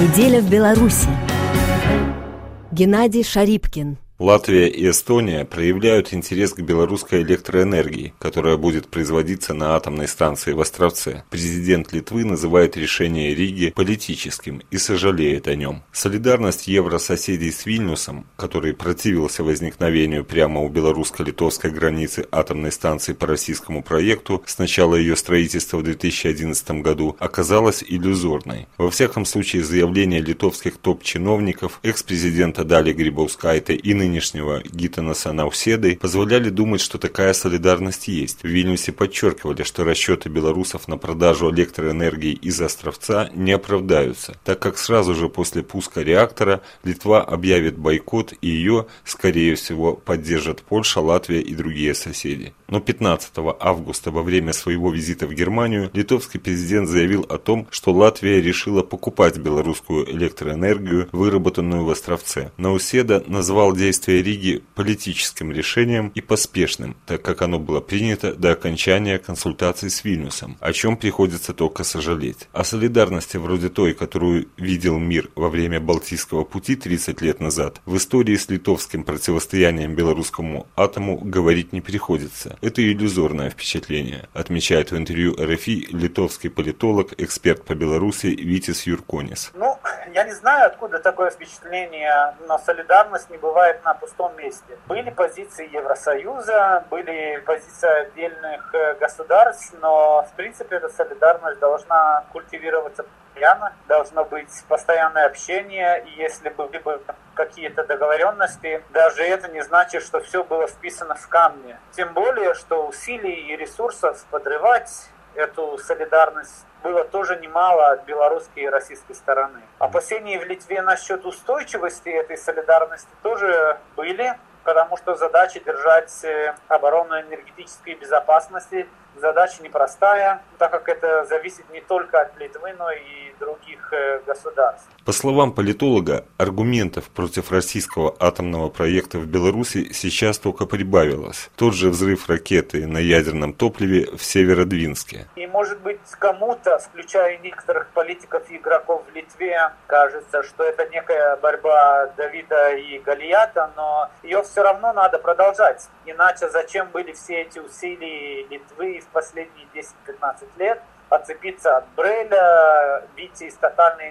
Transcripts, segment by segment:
Неделя в Беларуси. Геннадий Шарипкин Латвия и Эстония проявляют интерес к белорусской электроэнергии, которая будет производиться на атомной станции в Островце. Президент Литвы называет решение Риги политическим и сожалеет о нем. Солидарность еврососедей с Вильнюсом, который противился возникновению прямо у белорусско-литовской границы атомной станции по российскому проекту с начала ее строительства в 2011 году, оказалась иллюзорной. Во всяком случае, заявление литовских топ-чиновников, экс-президента Дали Грибовскайта и ныне нынешнего Гитанаса Науседы позволяли думать, что такая солидарность есть. В Вильнюсе подчеркивали, что расчеты белорусов на продажу электроэнергии из Островца не оправдаются, так как сразу же после пуска реактора Литва объявит бойкот и ее, скорее всего, поддержат Польша, Латвия и другие соседи. Но 15 августа во время своего визита в Германию литовский президент заявил о том, что Латвия решила покупать белорусскую электроэнергию, выработанную в Островце. Науседа назвал действия Риги политическим решением и поспешным, так как оно было принято до окончания консультаций с Вильнюсом, о чем приходится только сожалеть. О солидарности вроде той, которую видел мир во время Балтийского пути 30 лет назад, в истории с литовским противостоянием белорусскому атому говорить не приходится. Это иллюзорное впечатление, отмечает в интервью РФИ литовский политолог, эксперт по Беларуси Витис Юрконис. Ну, я не знаю, откуда такое впечатление, но солидарность не бывает на пустом месте. Были позиции Евросоюза, были позиции отдельных э, государств, но в принципе эта солидарность должна культивироваться постоянно, должно быть постоянное общение, и если были бы какие-то договоренности, даже это не значит, что все было вписано в камне. Тем более, что усилий и ресурсов подрывать эту солидарность было тоже немало от белорусской и российской стороны. Опасения в Литве насчет устойчивости этой солидарности тоже были, потому что задача держать э, оборону энергетической безопасности задача непростая, так как это зависит не только от Литвы, но и других э, государств. По словам политолога, аргументов против российского атомного проекта в Беларуси сейчас только прибавилось. Тот же взрыв ракеты на ядерном топливе в Северодвинске. И может быть кому-то, включая некоторых политиков и игроков в Литве, кажется, что это некая борьба Давида и Галията, но ее все равно надо продолжать. Иначе зачем были все эти усилия Литвы в последние 10-15 лет отцепиться от Бреля, выйти из тотальной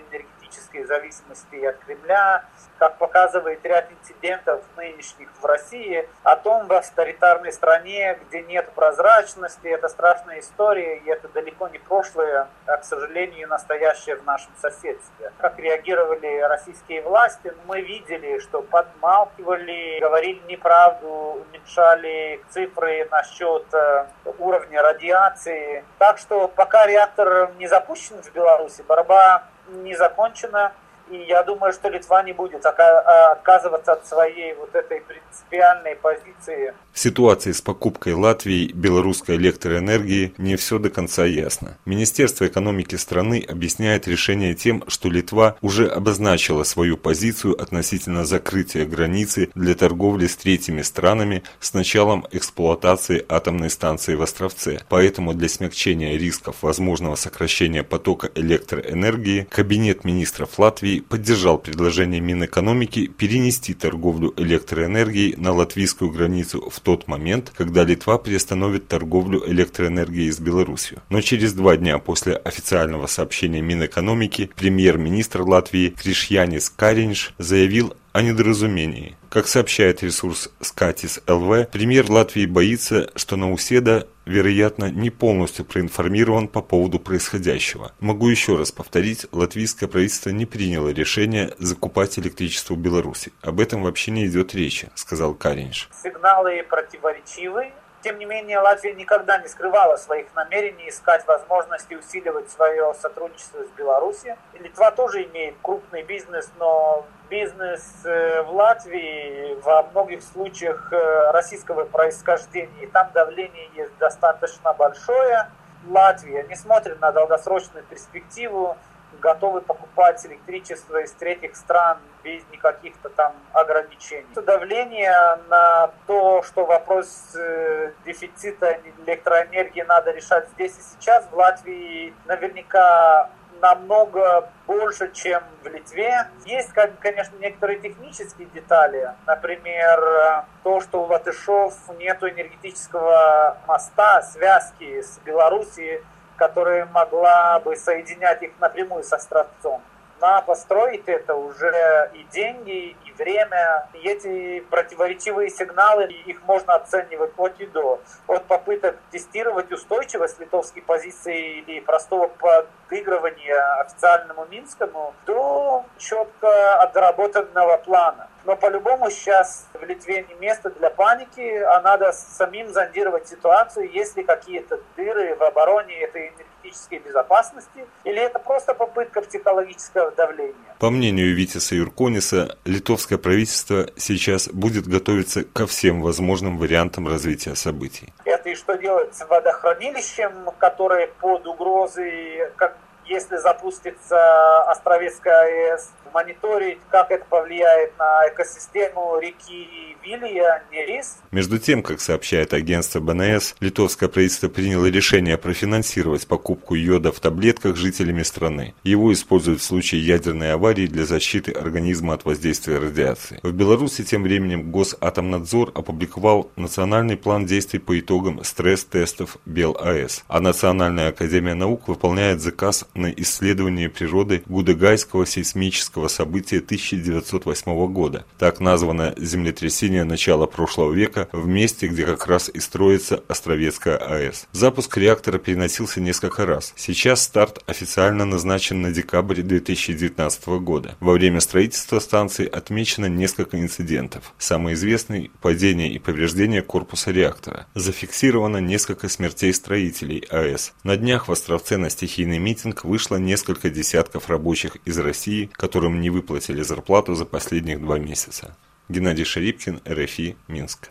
энергетической зависимости от Кремля, как показывает ряд инцидентов нынешних в России, о том в авторитарной стране, где нет прозрачности, это страшная история, и это далеко не прошлое, а, к сожалению, настоящее в нашем соседстве. Как реагировали российские власти, мы видели, что подмалкивали, говорили неправду, уменьшали цифры насчет э, уровня радиации. Так что пока реактор не запущен в Беларуси, борьба не закончена. И я думаю, что Литва не будет а, отказываться от своей вот этой принципиальной позиции. В ситуации с покупкой Латвии белорусской электроэнергии не все до конца ясно. Министерство экономики страны объясняет решение тем, что Литва уже обозначила свою позицию относительно закрытия границы для торговли с третьими странами с началом эксплуатации атомной станции в Островце. Поэтому для смягчения рисков возможного сокращения потока электроэнергии Кабинет министров Латвии поддержал предложение Минэкономики перенести торговлю электроэнергией на латвийскую границу в тот момент, когда Литва приостановит торговлю электроэнергией с Беларусью. Но через два дня после официального сообщения Минэкономики премьер-министр Латвии Кришьянис Каринш заявил о недоразумении. Как сообщает ресурс Скатис ЛВ, премьер Латвии боится, что Науседа, вероятно, не полностью проинформирован по поводу происходящего. Могу еще раз повторить, латвийское правительство не приняло решение закупать электричество в Беларуси. Об этом вообще не идет речи, сказал Каринш. Сигналы противоречивы. Тем не менее, Латвия никогда не скрывала своих намерений искать возможности усиливать свое сотрудничество с Беларусью. Литва тоже имеет крупный бизнес, но бизнес э, в Латвии во многих случаях э, российского происхождения. И там давление есть достаточно большое. Латвия не смотрит на долгосрочную перспективу готовы покупать электричество из третьих стран без никаких-то там ограничений. Давление на то, что вопрос э, дефицита электроэнергии надо решать здесь и сейчас, в Латвии наверняка намного больше, чем в Литве. Есть, конечно, некоторые технические детали. Например, то, что у Латышов нет энергетического моста, связки с Белоруссией, которая могла бы соединять их напрямую с Островцом на построить это уже и деньги, и время. И эти противоречивые сигналы, их можно оценивать от и до. От попыток тестировать устойчивость литовской позиции или простого подыгрывания официальному Минскому до четко отработанного плана. Но по-любому сейчас в Литве не место для паники, а надо самим зондировать ситуацию, есть ли какие-то дыры в обороне этой энергетической безопасности, или это просто попытка психологического давления. По мнению Витиса Юркониса, литовское правительство сейчас будет готовиться ко всем возможным вариантам развития событий. Это и что делать с водохранилищем, которое под угрозой, как если запустится Островецкая АЭС, мониторить, как это повлияет на экосистему реки Вилья, Нерис. Между тем, как сообщает агентство БНС, литовское правительство приняло решение профинансировать покупку йода в таблетках жителями страны. Его используют в случае ядерной аварии для защиты организма от воздействия радиации. В Беларуси тем временем Госатомнадзор опубликовал национальный план действий по итогам стресс-тестов БелАЭС, а Национальная академия наук выполняет заказ на исследование природы Гудегайского сейсмического события 1908 года. Так названо землетрясение начала прошлого века в месте, где как раз и строится Островецкая АЭС. Запуск реактора переносился несколько раз. Сейчас старт официально назначен на декабрь 2019 года. Во время строительства станции отмечено несколько инцидентов. Самый известный – падение и повреждение корпуса реактора. Зафиксировано несколько смертей строителей АЭС. На днях в Островце на стихийный митинг вышло несколько десятков рабочих из России, которым не выплатили зарплату за последних два месяца. Геннадий Шарипкин, РФИ, Минск.